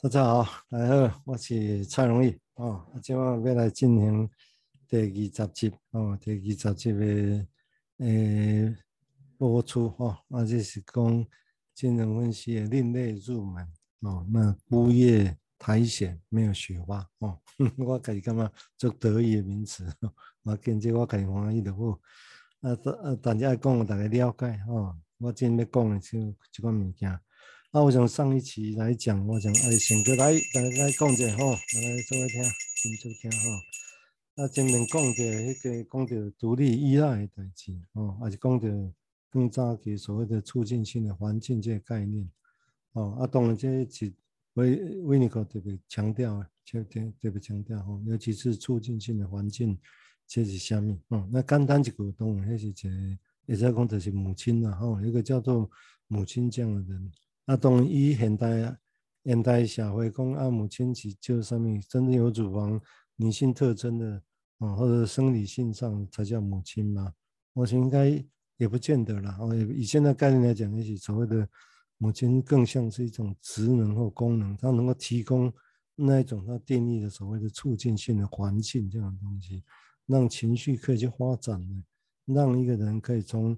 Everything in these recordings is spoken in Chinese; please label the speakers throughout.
Speaker 1: 大家好，大家好，我是蔡荣义哦。今晚要来进行第二十集哦，第二十集的诶播出哦。那就是讲金融分析的另类入门哦。那孤叶苔藓没有雪花哦，我自己感觉做得意的名词，我见这我自己欢喜就好。啊，大大家讲，大家了解哦。我今天要讲的就这个物件。那、我想上一期来讲，我想哎，先哥来来来讲者吼，来做一听，先做听吼。那前面讲的迄个讲的独立依赖的代志哦，还是讲的更早期所谓的促进性的环境这个概念哦。啊，当然这是维维尼克特别强调，特别特别强调吼，尤其是促进性的环境这是虾米哦。那简单一个当然迄是一个，也在讲就是母亲啦吼，一个叫做母亲这样的人。啊，当然，以现代，现代社会讲啊，母亲是就上面真正有乳房女性特征的啊，或者生理性上才叫母亲嘛？我想应该也不见得啦。哦，以现在概念来讲，也许所谓的母亲更像是一种职能或功能，它能够提供那一种它定义的所谓的促进性的环境这样的东西，让情绪可以去发展的，让一个人可以从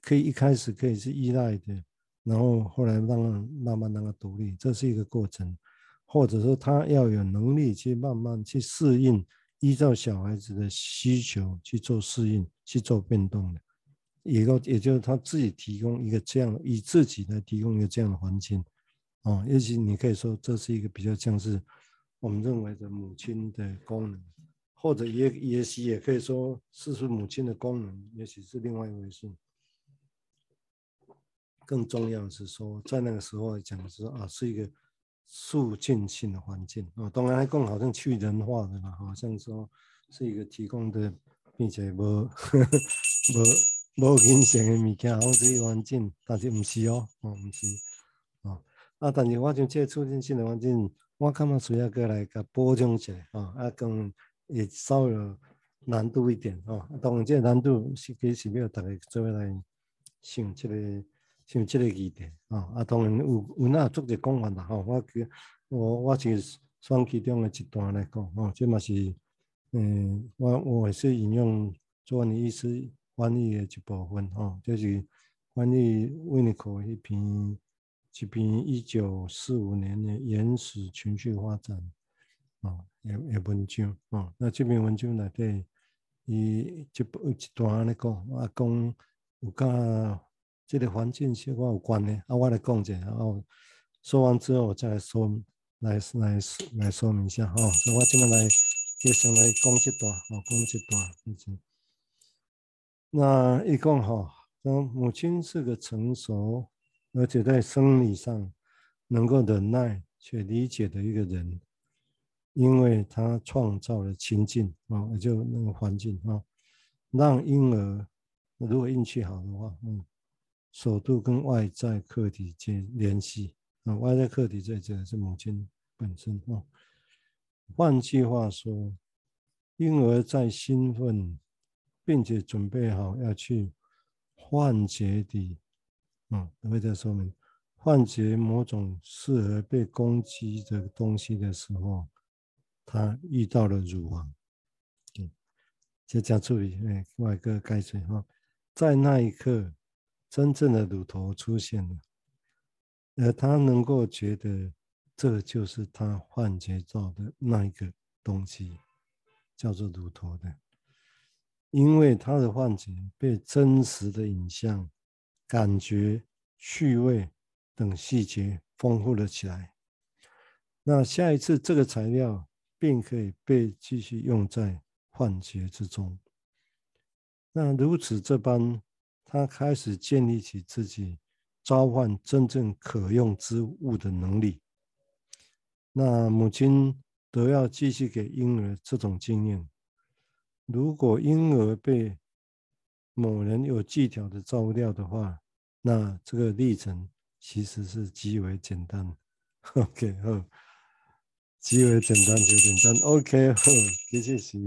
Speaker 1: 可以一开始可以是依赖的。然后后来让慢慢让他独立，这是一个过程，或者说他要有能力去慢慢去适应，依照小孩子的需求去做适应，去做变动的，也就也就是他自己提供一个这样，以自己来提供一个这样的环境，哦，也许你可以说这是一个比较像是我们认为的母亲的功能，或者也也许也可以说是是母亲的功能，也许是另外一回事。更重要的是说，在那个时候讲的是啊，是一个促进性的环境啊。当然还更好像去人化的了，好像说是一个提供的，并且无无无影响的物件，好这个环境，但是不是哦，哦不是哦。啊，但是我就这促进性的环境，我看嘛需要过来个补充一下啊，啊更也稍微有难度一点啊。当然这个难度是其实没有大家做来想这个。像这个议题啊，啊，当然有有那做者讲法啦，吼，我我我是选其中的一段来讲，吼，这嘛是，嗯，我我也是引用做你意思翻译的一部分，吼，就是翻译维尼口一篇一篇一九四五年的原始情绪发展，啊，也也文章，啊，那这篇文章内底，伊一一段来讲，啊，讲有甲。这个环境是我有关的，啊，我来讲一下，然后说完之后，我再来说，来来来说明一下，哈、哦。所以我今天来就先来讲这段，哦，讲这段。那一共哈，说母亲是个成熟，而且在生理上能够忍耐且理解的一个人，因为他创造了情境啊，就那个环境啊，让婴儿如果运气好的话，嗯。首度跟外在客体间联系啊，外在客体在这是母亲本身啊。换句话说，婴儿在兴奋，并且准备好要去唤觉的，嗯，我会再说明，唤觉某种适合被攻击的东西的时候，他遇到了乳房。嗯，这加注意，哎，外个盖水哈，在那一刻。真正的乳头出现了，而他能够觉得这就是他幻觉到的那一个东西，叫做乳头的，因为他的幻觉被真实的影像、感觉、趣味等细节丰富了起来。那下一次这个材料便可以被继续用在幻觉之中。那如此这般。他开始建立起自己召唤真正可用之物的能力。那母亲都要继续给婴儿这种经验。如果婴儿被某人有技巧的照料的话，那这个历程其实是极为简单。OK，好，极为简单就简单。OK，好，谢谢。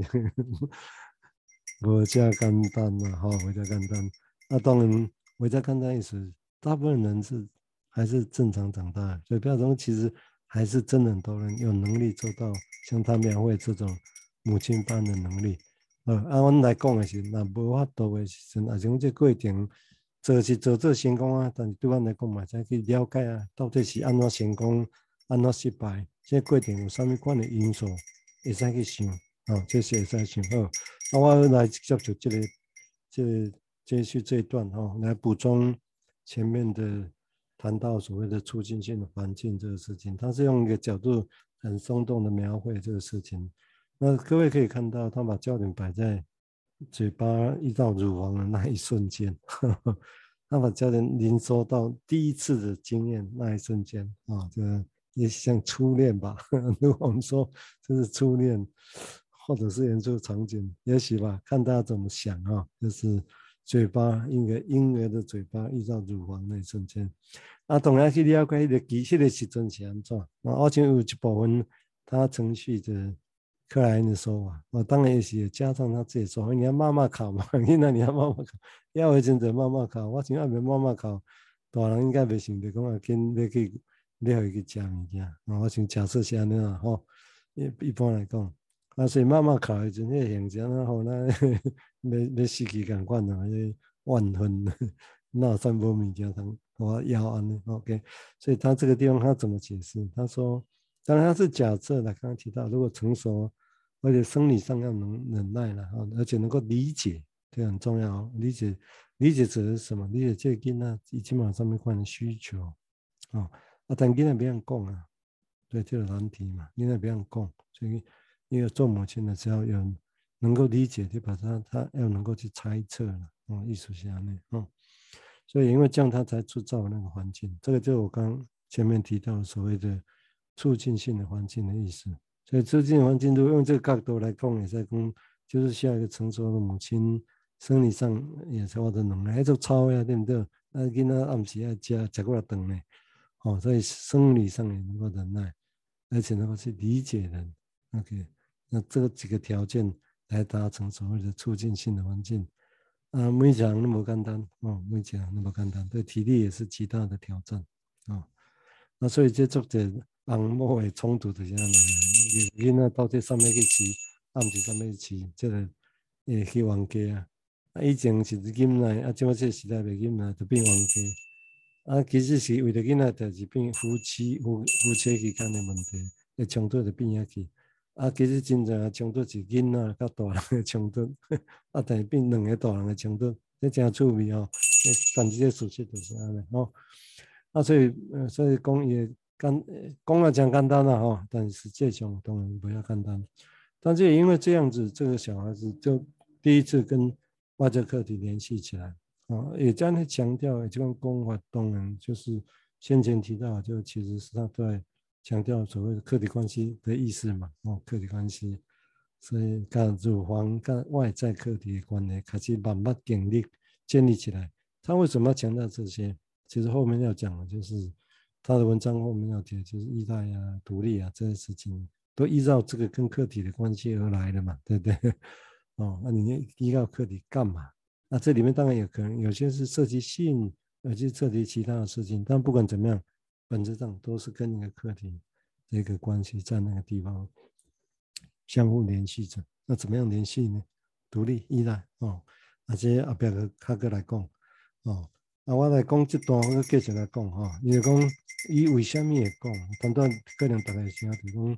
Speaker 1: 我这简单嘛，好，我这简单。那当然，我在看他意思，大部分人是还是正常长大，所以不要说其实还是真的很多人有能力做到像他描绘这种母亲般的能力。呃，按我来讲的是，那无法度的时阵，啊，像这过程做是做做成功啊，但是对阮来讲嘛，再去了解啊，到底是安怎成功，安怎失败，这过程有啥物款的因素，会使去想，哦，这是会使想好。那我来接着这个，这个、接续这一段哦，来补充前面的谈到所谓的促进性的环境这个事情，他是用一个角度很生动的描绘这个事情。那各位可以看到，他把焦点摆在嘴巴移到乳房的那一瞬间，他把焦点凝缩到第一次的经验那一瞬间啊，这也像初恋吧？如果我们说这是初恋，或者是演出场景，也许吧，看大家怎么想啊，就是嘴巴一个婴儿的嘴巴遇到乳房那一瞬间，啊，同样去了解一个机器的时阵是安怎？啊，而且有一部分他程序的。克莱因的说法，我当然也是加上他自己说，你要慢慢考嘛，你那你要慢慢考，要会真正慢慢考，我想要别慢慢考，大人应该袂想着讲啊，紧要去要去食物件，我想假设是安尼啦吼，一一般来讲，啊所以慢慢考的阵，那形象啊吼，那要要失去感官啊，那万分那三波物件通我要安尼，OK，所以他这个地方他怎么解释？他说，当然他是假设的，刚刚提到如果成熟。而且生理上要能忍耐了啊，而且能够理解，这很重要。理解，理解指的是什么？理解这个囡仔已经马上面关的需求啊。啊，但囡仔别人讲啊，对，这个难题嘛，囡仔别人讲，所以一个做母亲的只要有能够理解，就把他他要能够去猜测了嗯，艺术家呢嗯。所以因为这样他才制造那个环境，这个就是我刚前面提到所谓的促进性的环境的意思。所以促进环境，如果用这个角度来讲，也在讲，就是下一个成熟的母亲，生理上也是我的能力，还做操呀，对不对？那囡仔暗时要加加过来等呢，哦，所以生理上也能够忍耐，而且能够去理解人。OK，那这几个条件来达成所谓的促进性的环境，啊，没讲那么简单，哦，没讲那么简单，对体力也是极大的挑战，啊、哦，那所以这作者昂莫会冲突的这样的。囡仔到底上面去骑，暗时上面去骑，这个诶去冤家啊！以前是囡仔，啊，即马这个时代袂囡仔就变冤家。啊，其实是为了囡仔，就是变夫妻夫夫妻之间的问题，诶，冲突就变下去。啊，其实真正诶冲突是囡仔甲大人诶冲突，啊，但是变两个大人诶冲突，这真趣味哦。但是这事实就是安尼哦。啊，所以，所以讲也。简讲了讲简单了哈，但是实际上当然不要简单。但是因为这样子，这个小孩子就第一次跟外界课题联系起来啊，也将他强调，这种功法当然就是先前提到，就其实是他在强调所谓的客体关系的意思嘛，哦，客体关系，所以跟乳房跟外在客体的关系开始慢慢建立建立起来。他为什么要强调这些？其实后面要讲的就是。他的文章后面要提，就是依赖啊、独立啊这些事情，都依照这个跟客体的关系而来的嘛，对不对？哦，那你依靠客体干嘛？那这里面当然有可能有些是涉及性，有些涉及其他的事情，但不管怎么样，本质上都是跟一个客体这个关系在那个地方相互联系着。那怎么样联系呢？独立、依赖哦，而且阿表哥卡哥来讲哦。啊，我来讲这段，我继续来讲哈。因为讲，伊为虾米会讲？当然可能大家想要提供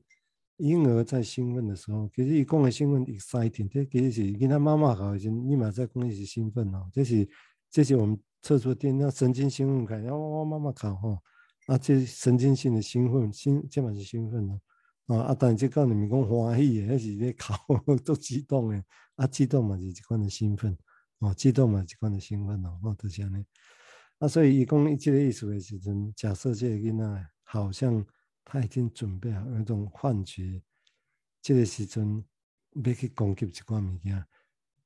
Speaker 1: 婴儿在兴奋的时候，其实伊讲的兴奋 exciting，这其实是跟他妈妈好，就立马在讲伊是兴奋哦。这是这是我们测出电脑神经兴奋感，然后我妈妈考哈，啊，这神经性的兴奋，兴这嘛是兴奋哦。啊啊，但是这讲你们讲欢喜的，那是在考 都激动的，啊，激动嘛是一款的兴奋，哦，激动嘛是一款的兴奋哦，哦，就是这样。啊，所以伊讲伊即个意思的时阵，假设这个囡仔好像他已经准备好有一种幻觉，这个时阵要去攻击一款物件。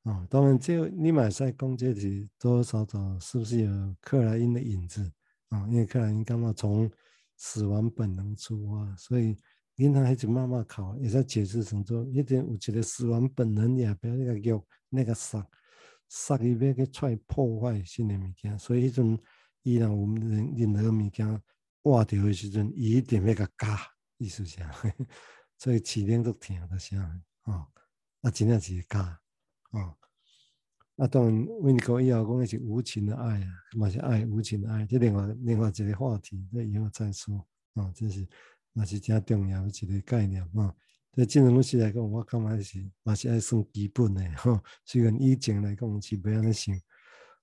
Speaker 1: 哦，当然这你嘛使讲这是多多少少是不是有克莱因的影子啊、哦？因为克莱因刚刚从死亡本能出发，所以囡仔一直慢慢考，也在解释成说，一点有一个死亡本能也不要那个肉那个杀。杀伊要去出来破坏新的物件，所以迄阵伊让我们任任何物件挖着的时阵，伊一定要甲夹意思是，所以起点都听得像啊，啊，真正是假啊。啊，当然，维尼哥以后讲的是无情的爱啊，嘛是爱无情的爱，这另外另外一个话题，这以后再说啊。这是嘛是真重要的一个概念啊。对金融师来讲，我感觉是嘛是爱算基本的哈。虽然以前来讲是不要那想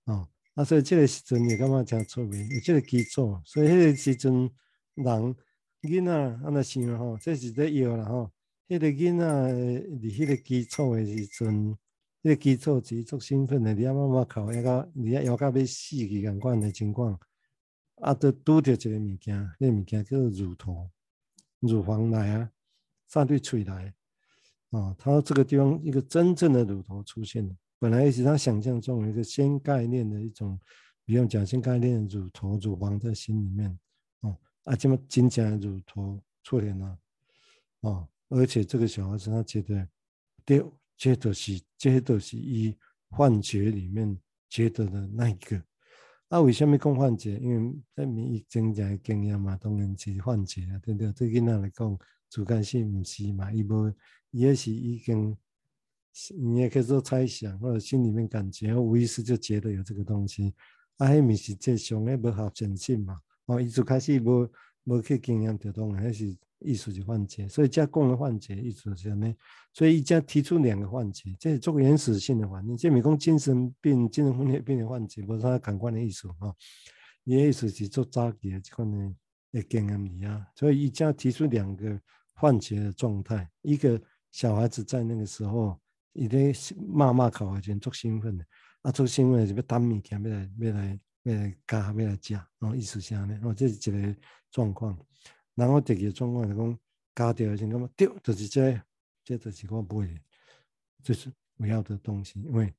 Speaker 1: 啊，啊，所以这个时阵也感觉真聪明，有这个基础，所以迄个时阵人囡仔安尼想吼，这是在要啦吼。迄个囡仔伫迄个基础的时阵。这个基础是足兴奋的，你阿妈妈考一个，你要要到要死去共款的情况，啊，都拄着一个物件，那个物件叫做乳头，乳房来啊，上对嘴来，啊，他这个地方一个真正的乳头出现了，本来是他想象中一个先概念的一种，比如讲先概念的乳头乳房在心里面，哦，啊，这么真正的乳头出现了，啊，而且这个小孩子他觉得对。这都是，这都是以幻觉里面觉得的那一个。啊，为什么讲幻觉？因为在免疫增加经验嘛，当然是幻觉啊，对不对？对囡仔来讲，主观性不是嘛，伊无，伊也是已经，你也可以说猜想或者心里面感觉，无意识就觉得有这个东西。啊，迄咪是正常的无合真性嘛？哦，伊就开始无无去经验得到，还是。意思是幻觉，所以加工的幻觉意思是啥呢？所以一家提出两个幻觉，这是做原始性的环境，这没讲精神病、精神分裂病的幻觉，不是他感官的意思哈。伊意思是做早期的这款的的经验里啊，所以一家提出两个幻觉的状态，一个小孩子在那个时候，伊咧骂骂考完前做兴奋的，啊做兴奋的是要担物件，要来要来要来加，要来食，哦意思是啥呢？哦这是一个状况。然后第二个状况是讲，咬掉先干嘛？丢，就是这，这就是我不会，这是我要的东西。因为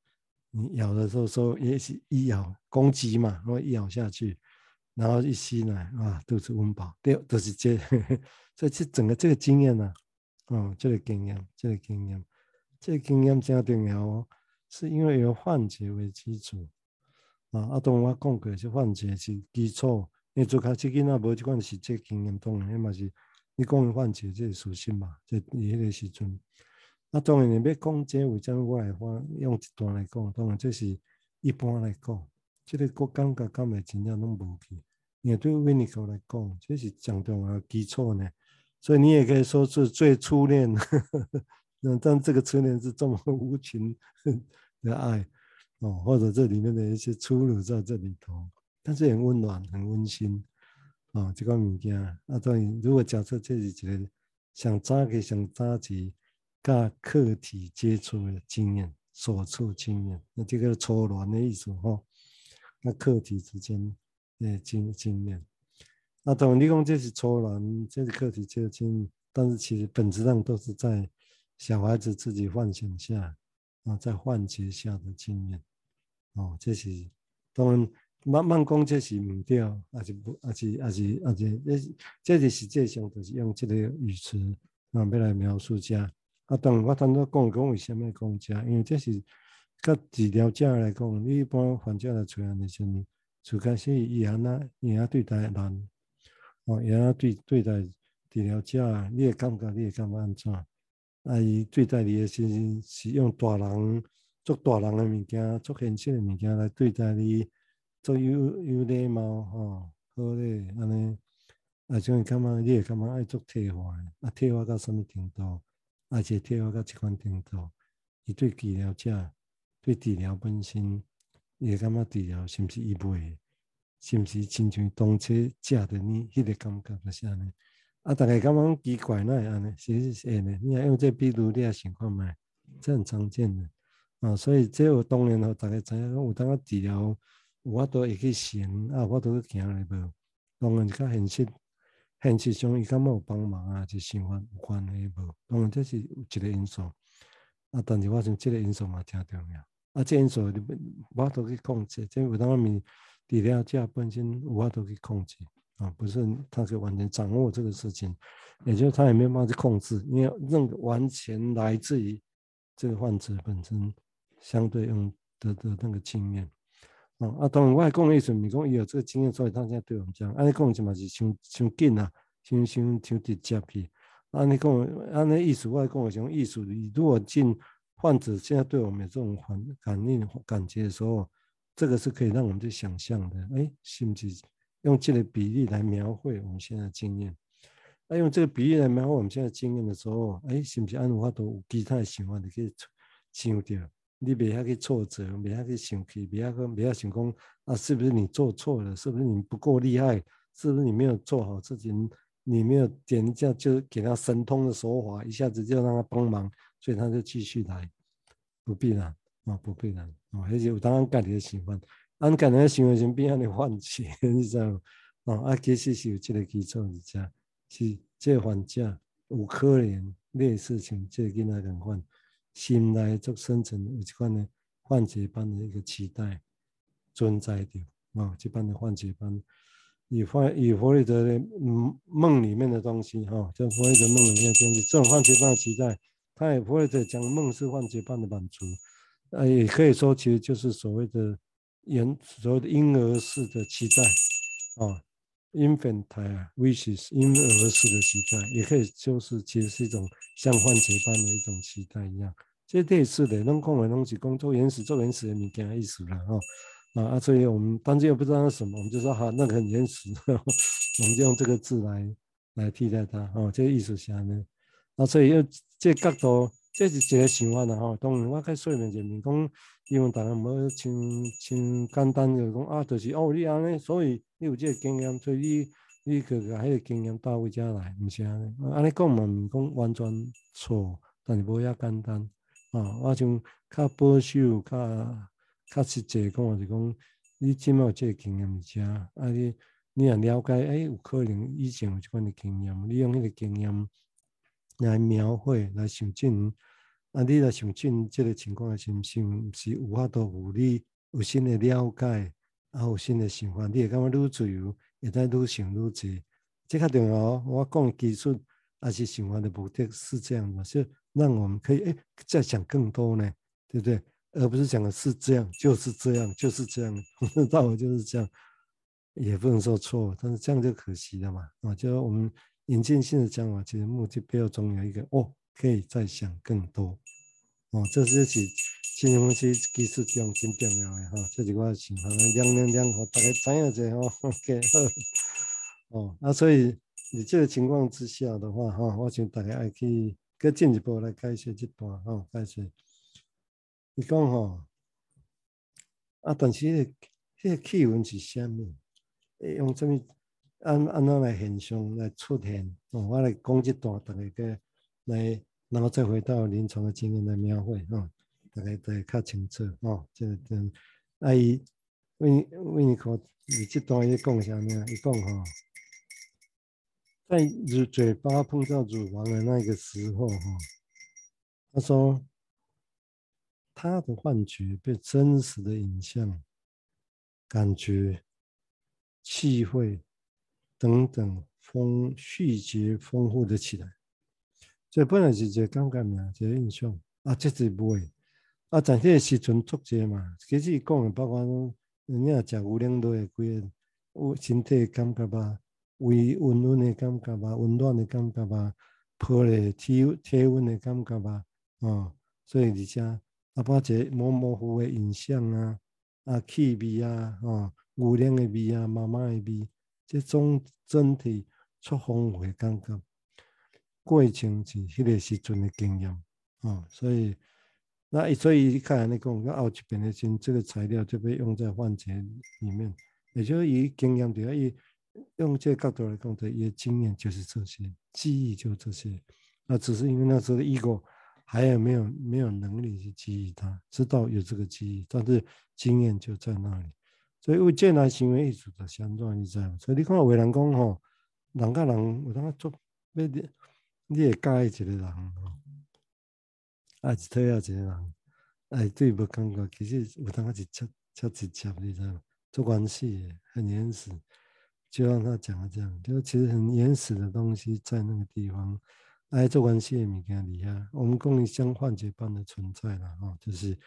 Speaker 1: 你咬的时候说也是一咬攻击嘛，然后一咬下去，然后一吸奶啊，肚子温饱。丢，就是这，所以这整个这个经验呢、啊，哦，这个经验，这个经验，这个经验真重要哦，是因为有幻觉为基础啊。阿东我讲过，是幻觉是基础。你做卡这囡仔无这款实际经验，当然嘛是你讲的幻觉，这是属性嘛，在迄个时阵。啊，当然你要讲这为怎我来话用一段来讲，当然这是一般来讲，这个我感觉感觉真正拢无去。你对维尼克来讲，这是讲重要基础呢，所以你也可以说是最初恋。嗯，但这个初恋是这么无情的爱哦，或者这里面的一些粗鲁在这里头。但是很温暖，很温馨，啊，这个物件啊，当然，如果假设这是一个想早期、想早期跟客体接触的经验、所处经验，那这个初恋的意思哈，那客体之间的经经验，那当然你讲这是初恋，这是客体接触经验，但是其实本质上都是在小孩子自己幻想下啊，在幻觉下的经验，哦，这是当然。慢慢讲，这是唔对，还是不，还是还是还是，这这是实际上就是用这个语词啊，要来描述这。啊，当我刚才讲讲为什么讲这，因为这是个治疗者来讲，你一般患者来出现的时候，就开始伊安那伊安对待人，哦，伊安对对待治疗者，你会感觉，你会感觉安怎？啊，伊对待你的时候是用大人做大人的物件，做现实的物件来对待你。做有有礼貌吼，好咧，安尼啊，种感觉你会感觉爱做退化，啊，退化到什么程度？而且退化到这款程度，伊对治疗者，对治疗本身，你会感觉治疗是毋是伊袂，是毋是亲像当初食的你迄个感觉就是安尼。啊，逐个感觉奇怪，哪会安尼？其实是会呢，你若用这比如你也想看觅，这很常见的啊。所以这有当然吼，大家知影有当个治疗。我都会去行啊，我都去行来无。当然，较现实，现实上伊敢冇有帮忙啊，就生活有关系无。当然，这是一个因素。啊，但是我想这个因素嘛，挺重要。啊，这因素你我都去控制。这有当面治疗者本身，我都去控制啊，不是他可以完全掌握这个事情，也就是他也没有办法去控制，因为那个完全来自于这个患者本身相对应的的那个经验。哦，啊，当然我讲的意思，你讲伊有这个经验，所以他才对我们讲，安尼讲起嘛是伤伤紧啊，像像像直接去。按你讲，安尼意思，我讲的什么意思？你如果进患者现在对我们有这种感感应感觉的时候，这个是可以让我们去想象的。哎，是不是用这个比例来描绘我们现在经验？那用这个比喻来描绘我们现在经验的时候，哎，是不是按我都有其他的想法你可以想着？你别遐去挫折，别遐去生气，别遐个别遐想讲啊，是不是你做错了？是不是你不够厉害？是不是你没有做好自己？你没有点一下就给他神通的手法，一下子就让他帮忙，所以他就继续来，不必然啊，不必然啊，而且有当然家己的想法，按家己的想法先变安尼放弃，你知道吗？啊，其实是有这个基础的，这是这个患者有可能类似像这个囡仔共款，心内足深层有一款的幻觉般的一个期待存在着。啊，这般的幻觉般，以弗以弗雷德的梦里面的东西哈，就弗雷德梦里面的东西，这种幻觉般的期待，他也弗雷德讲梦是幻觉般的满足，呃，也可以说其实就是所谓的婴所谓的婴儿式的期待。啊。Infantile wishes，婴儿式的期待，也可以就是其实是一种像幻觉般的一种期待一样。这类似的，能讲的东西，工作原始做原始的物件意思啦，哈啊，所以我们当时又不知道是什么，我们就说哈，那个很原始，我们就用这个字来来替代它，哦，这个意思下呢，啊，所以用这个角度，这是一个想法啦，吼。当然我开说明前面讲，因为大家无像像简单就讲啊，就是哦，你安尼，所以。你有这个经验，所以你你去个迄个经验带回家来，毋是安尼。安尼讲嘛，毋讲完全错，但是无遐简单。啊，我像较保守、较较实际讲，就是讲你即满有这个经验，毋是啊？啊，你你也了解，诶、欸，有可能以前有即款的经验，你用迄个经验来描绘、来想尽。啊，你来想尽这个情况，是毋是毋是有法度有你有新的了解？啊，有新的想法，你会感觉愈自由，会在愈想愈济。这较重要。我讲技术还是想法的目的是这样的，是让我们可以诶、再想更多呢，对不对？而不是讲的是这样，就是这样，就是这样，道理就是这样，也不能说错，但是这样就可惜了嘛。啊，就我们引进性的讲法，其实目的背后总有一个哦，可以再想更多。哦，这是起。金融是技术中真重要的哈，这是我的想法，亮亮亮，大家知影者吼，OK 好，哦，那所以你这个情况之下的话哈，我想大家爱去更进一步来解释这段哈，解释。你讲哈，啊，但是迄、那个迄、那个气温是啥物？用什么按按怎来现象来出现？哦，我来讲这段，大家个来，然后再回到临床的经验来描绘哈。大概都会较清楚哦，这个跟阿姨为为你可你这段伊讲啥物啊？伊讲哈，在乳嘴巴碰到乳房的那个时候哈，他说他的幻觉被真实的影像、感觉、气味等等丰细节丰富的起来，这本来是一个感觉嘛，一个印象。啊，这是不会。啊，在这个时阵作者嘛，其实讲的包括讲，你若食牛奶都会规个有身体的感觉吧，胃温温的感觉吧，温暖的感觉吧，抱咧体体温的感觉吧，哦，所以而且啊，包括这模模糊糊的印象啊，啊气味啊，哦，牛奶的味啊，妈妈的味，这种整体出丰富的感觉，过程是迄个时阵的经验，哦，所以。那所以你看你讲，那后一遍的时这个材料就被用在幻觉里面，也就是以经验的，以用这个角度来讲的，也经验就是这些，记忆就这些。那只是因为那时候的 ego 还有没有没有能力去记忆它，知道有这个记忆，但是经验就在那里。所以为这来行为艺术的相状，你知道吗？所以你看有人讲吼，人甲人有当做，你你会介意一个人吼。啊，一推啊，一个人，哎，对无感觉，其实有当是恰恰直接，你知道吗？做关系很原始，就让他讲了这样，就其实很原始的东西在那个地方，哎，做关系的物件底下，我们共像幻觉般的存在了哈，就是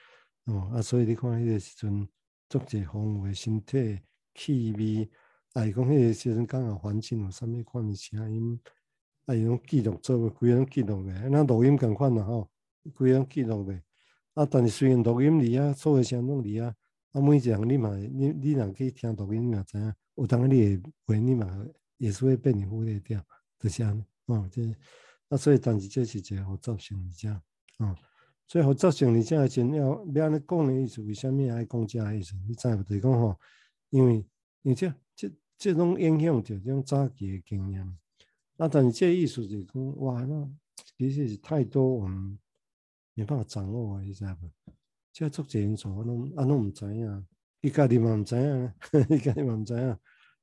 Speaker 1: 哦啊，所以你看迄个时阵，作者丰富的身体气味啊，伊讲迄个时阵刚好环境有啥物款的声音，啊，伊拢记录做，规个拢记录咧，那录音共款啦吼，规个拢记录咧。啊，但是虽然录音里啊，所有声拢里啊，啊，每一项你嘛，你你若去听录音，你嘛知影，有当你会你嘛，也是会被你忽略掉，就是安尼，哦，这，啊，所以但是这是一个复杂性理解，哦，所以复杂性理解的真要要安尼讲的意思，为虾米爱讲这个意思？你知无？就是讲吼，因为因为这这这种影响着这种早期的经验，啊，但是这个意思就是讲，哇，那其实是太多我们。没办法掌握啊，你知无？即个做这因素，我拢啊拢毋知影，伊家己嘛毋知影，伊家己嘛毋知影，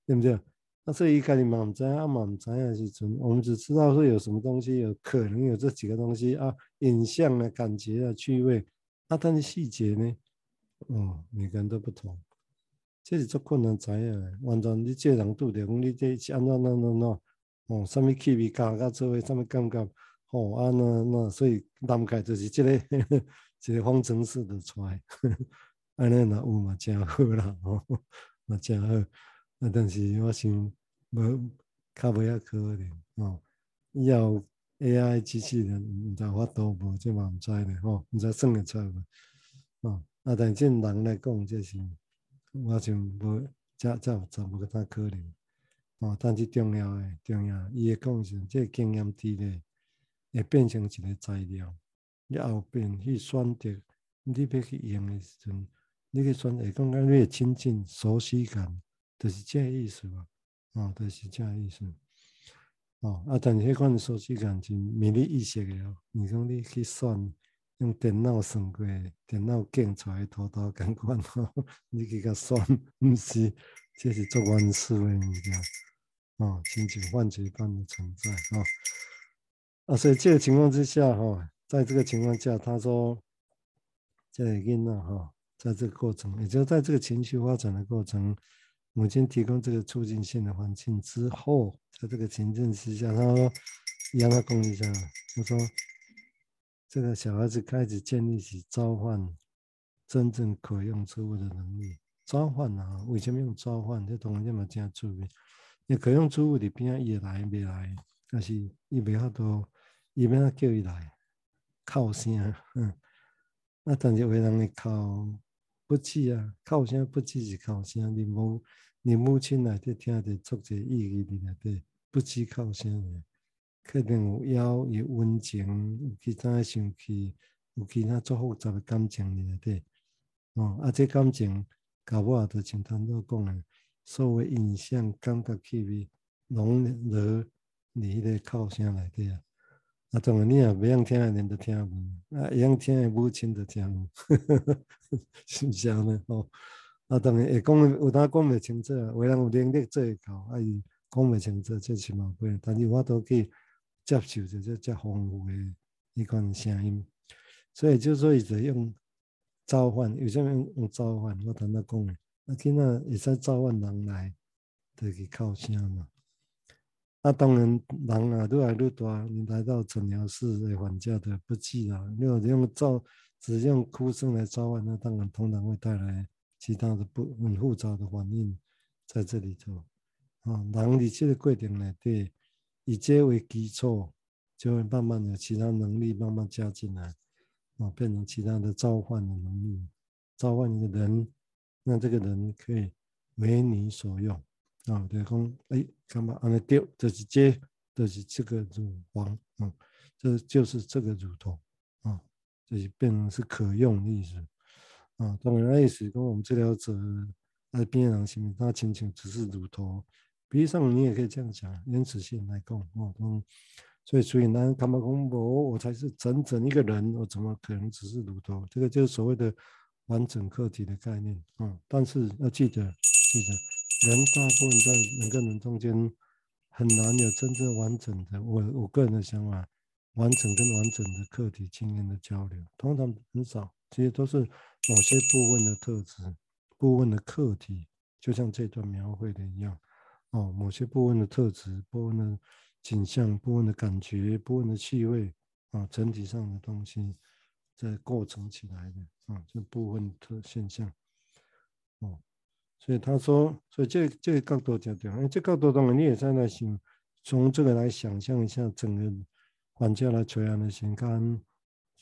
Speaker 1: 对不对？啊，所以伊家己嘛毋知影，啊嘛毋知影的时阵，我们只知道说有什么东西，有可能有这几个东西啊，影像啊、感觉啊、趣味啊，但是细节呢，哦，每个人都不同，这是足困难知影，完全你这人拄着讲，你这是安怎怎怎怎，哦，啥物气味加加做伙，啥物感觉。哦啊，那那所以难解就是这个 这个方程式的出来，安尼那有嘛真好啦，哦 嘛真好。但是我想无较无遐可能哦。以后 AI 机器人毋知法度无，即嘛毋知咧吼，毋知算会出无。哦，啊，但是人来讲，即是我想无，这这有真无个啥可能。哦，但是重要诶，重要，伊会讲是即个经验积累。会变成一个材料，你后边去选择，你要去用诶时阵，你去选择讲讲越亲近、熟悉感，就是这个意思吧？哦，就是这个意思。哦，啊，但是迄款熟悉感是迷你意识的哦。你讲你去算用电脑算过，电脑建出来图图感官哦，你去甲算，毋是，这是做原始的物件。哦，亲像幻觉般的存在哦。啊，所以这个情况之下，哈，在这个情况下，他说，这个囡仔哈，在这个过程，也就在这个情绪发展的过程，母亲提供这个促进性的环境之后，在这个情境之下，他说，让他讲一下，他说，这个小孩子开始建立起召唤真正可用之物的能力。召唤啊，为什么用召唤？这当然这么加注意，你可用之物里边也来没来，但是伊没法度。伊要叫伊来，哭声，嗯，那，但是有人会哭，不止啊，哭声不止是哭声，你母，你母亲内底听着足侪意义伫内底，不止哭声，可能有妖，有温情，有其他诶生气，有其他足复杂诶感情伫内底，哦，啊，这感情，搞不好就像头先讲诶，所有印象、感觉、气味，拢落伫迄个哭声内底啊。啊，当然你也不用听的人都听无，啊，会用听的母亲都听无，是不是安尼吼？啊，当然会讲，有当讲袂清楚，有人有能力做会到，啊，伊讲袂清楚，这是嘛会，但是我都可以接受这这这丰富的一款声音，所以就说伊就用召唤，有啥物用召唤？我头先讲，啊，囡仔会使召唤人来，就去哭声嘛。那、当然，人啊愈来愈大，你来到诊疗室来还价的不计啊。如果用召，只用哭声来召唤，那当然通常会带来其他的不很复杂的反应在这里头。啊，人你这个过程呢，对，以这为基础，就会慢慢的其他能力慢慢加进来，啊，变成其他的召唤的能力，召唤一个人，那这个人可以为你所用。啊，对，讲，哎，干嘛？安尼丢，就是这，就是这个乳房，嗯，这就是这个乳头，啊，就是变成是可用的意思，啊，当然意思跟我们治疗者，那病人心里他仅仅只是乳头，实际上你也可以这样讲，原始性来讲，哦，嗯，所以所以呢，干嘛讲我我才是整整一个人，我怎么可能只是乳头？这个就是所谓的完整个体的概念，啊，但是要记得，记得。人大部分在人跟人中间很难有真正完整的，我我个人的想法，完整跟完整的客体经验的交流，通常很少，其实都是某些部分的特质、部分的客体，就像这段描绘的一样，哦，某些部分的特质、部分的景象、部分的感觉、部分的气味，啊，整体上的东西在构成起来的，啊，这部分特现象，哦。所以他说，所以这这个角度就对，因为，这角度当然你也在那想，从这个来想象一下整个玩家来垂案的情感，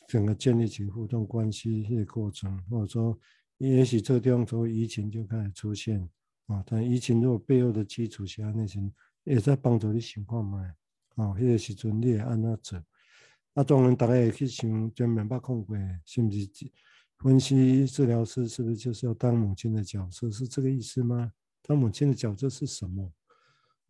Speaker 1: 整个建立起互动关系的过程，或者说，也许这个地方从疫情就开始出现啊，但疫情如果背后的基础下那些也在帮助你想看嘛，啊，那个时阵你也按那走，啊，当然大家也去想专门把控过，是不是？分析治疗师是不是就是要当母亲的角色？是这个意思吗？当母亲的角色是什么？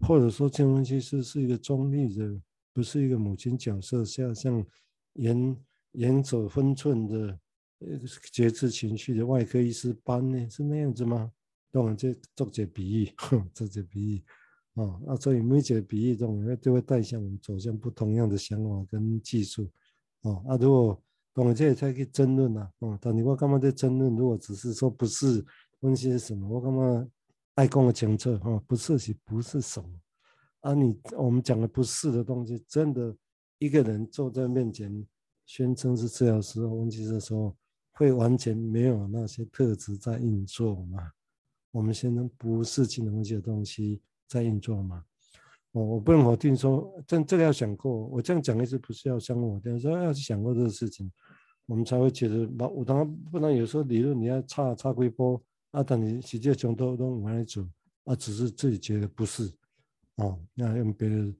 Speaker 1: 或者说，精神分析师是一个中立的，不是一个母亲角色，像像严严守分寸的呃节制情绪的外科医师般呢？是那样子吗？当然，这做这比喻，做这比喻啊，啊，所以每一个比喻中，都会带向我们走向不同样的想法跟技术啊，那，如果。懂了，这也才可以争论呐。哦，但你我干嘛在争论？如果只是说不是问些什么，我干嘛爱讲的清楚？哈，不是是不是什么？啊，你我们讲的不是的东西，真的一个人坐在面前宣称是治疗师分析的时候，会完全没有那些特质在运作吗？我们现在不是精神分析的东西在运作吗？哦，我不能否定说，这这个要想过。我这样讲的意思不是要相否定，说要去想过这个事情，我们才会觉得，那我当然不能有时候理论你要差差几波，啊，但你实际上都都往来走，啊，只是自己觉得不是，哦，那用别的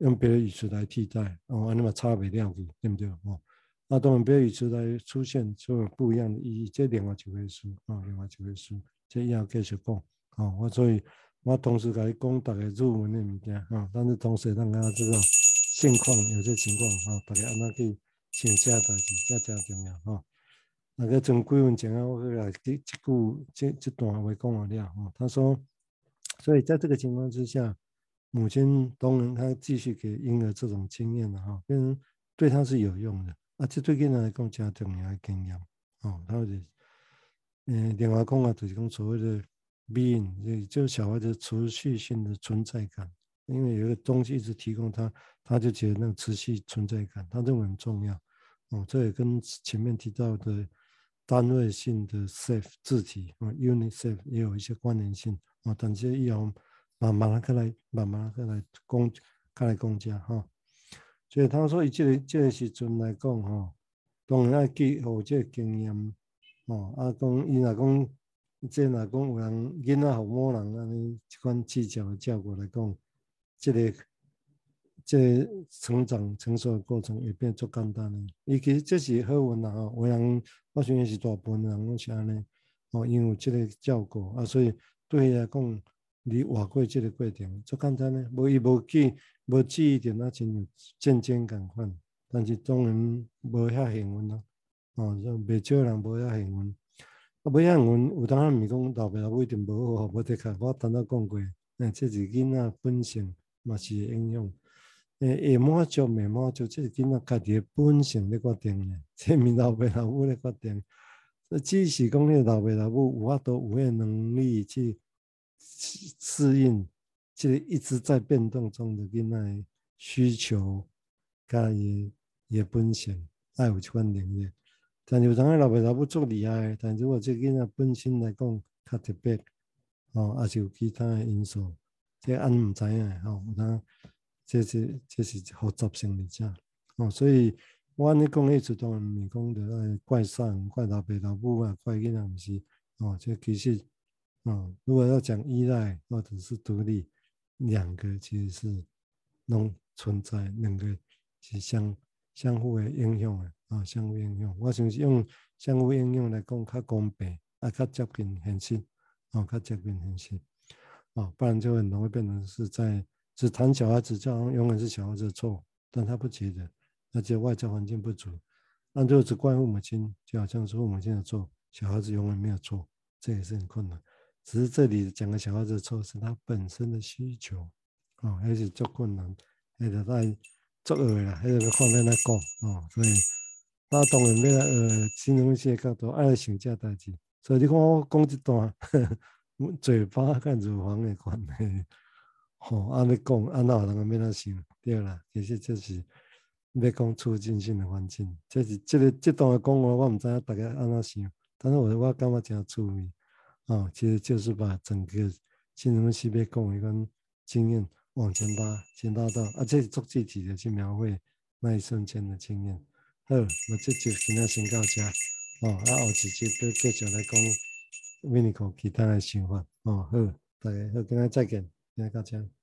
Speaker 1: 用别的语词来替代，哦，那么差别量子，对不对？哦，那当然别的语词来出现就有不一样的意义，这另外一回事，啊，另外就会输，这要继续讲，啊，我所以。我同时甲你讲大家入门的物件哈，但是同时让大家知道现况有些情况哈，大家按怎去请假代志，这真重要哈。那个从几分钟啊，我来这这句这这段话讲完了哈。他说，所以在这个情况之下，母亲当然他继续给婴儿这种经验的哈，跟对他是有用的啊，这对婴儿来讲真重要的经验哦。他是嗯，另外讲啊，就是讲所谓的。Being 也就是小孩子持续性的存在感，因为有一个东西一直提供他，他就觉得那个持续存在感，他认为很重要。哦，这也跟前面提到的单位性的 self 自体啊，unit self 也有一些关联性啊。等这以后慢慢的来，慢慢的来讲，开来讲讲哈。所以他说，以这个这个时阵来讲哈，当然要记好这个经验哦。啊，讲伊若讲。即若讲有人囡仔父母人安尼一款技巧的教过来讲，即、个即、个成长成熟的过程会变足简单的。伊其实这是好运啦吼，有人我相信是大部分人拢是安尼哦，因为即个照顾啊，所以对伊来讲，你活过即个过程足简单的，无伊无记无记忆点啊，亲像渐渐共款，但是当然无遐幸运咯，哦，未少人无遐幸运。啊，不像阮有当毋是讲老爸老母一定无好，无得看。我头仔讲过，诶，这是囡仔本性嘛是会影响。诶，会满足未满足，这是囡仔家己诶本性咧决定诶，这毋是老爸老母咧决定。只是讲你老爸老母有法度有诶能力去适应，这个一直在变动中的囡仔需求，甲伊伊本性，爱有即款能力。但是有当个老爸老母足厉害，但是如果这囡仔本身来讲较特别，哦，也是有其他的因素，这俺毋知影吼，有当这是这是复杂性的这，哦，所以我安尼讲一直当然毋是讲着怪上怪老爸老母啊，怪囡仔毋是，哦，这其实，哦，如果要讲依赖或者是独立，两个其实是拢存在，两个是相相互的影响的。啊，相互应用，我想是用相互应用来讲较公平，啊，较接近现实，哦，较接近现实，哦，不然就很容易变成是在只谈小孩子，这样永远是小孩子的错，但他不觉得，而且外在环境不足，那就只怪父母亲，就好像是父母亲的错，小孩子永远没有错，这也是很困难。只是这里讲的小孩子的错是他本身的需求，哦，还是足困难，还得在足恶啦，还得放在那讲，哦，所以。那当然要呃，形容一些角度爱想这代志，所以你看我讲一段，呵呵嘴巴跟乳房的关系，吼，安尼讲，安那人个要那想，对啦，其实这是要讲促进性的环境，这是这个这段的讲话，我毋知影大家安怎想，但是我我感觉真趣味，哦，其实就是把整个新竹西北共一个经验往前拉，前拉到啊，这做具体的去描绘那一瞬间的经验。好，我这就今天先到这，哦，啊，后一集再继续来讲 Winiko 其他的想法。哦，好，大家好，今天再见，今天到这。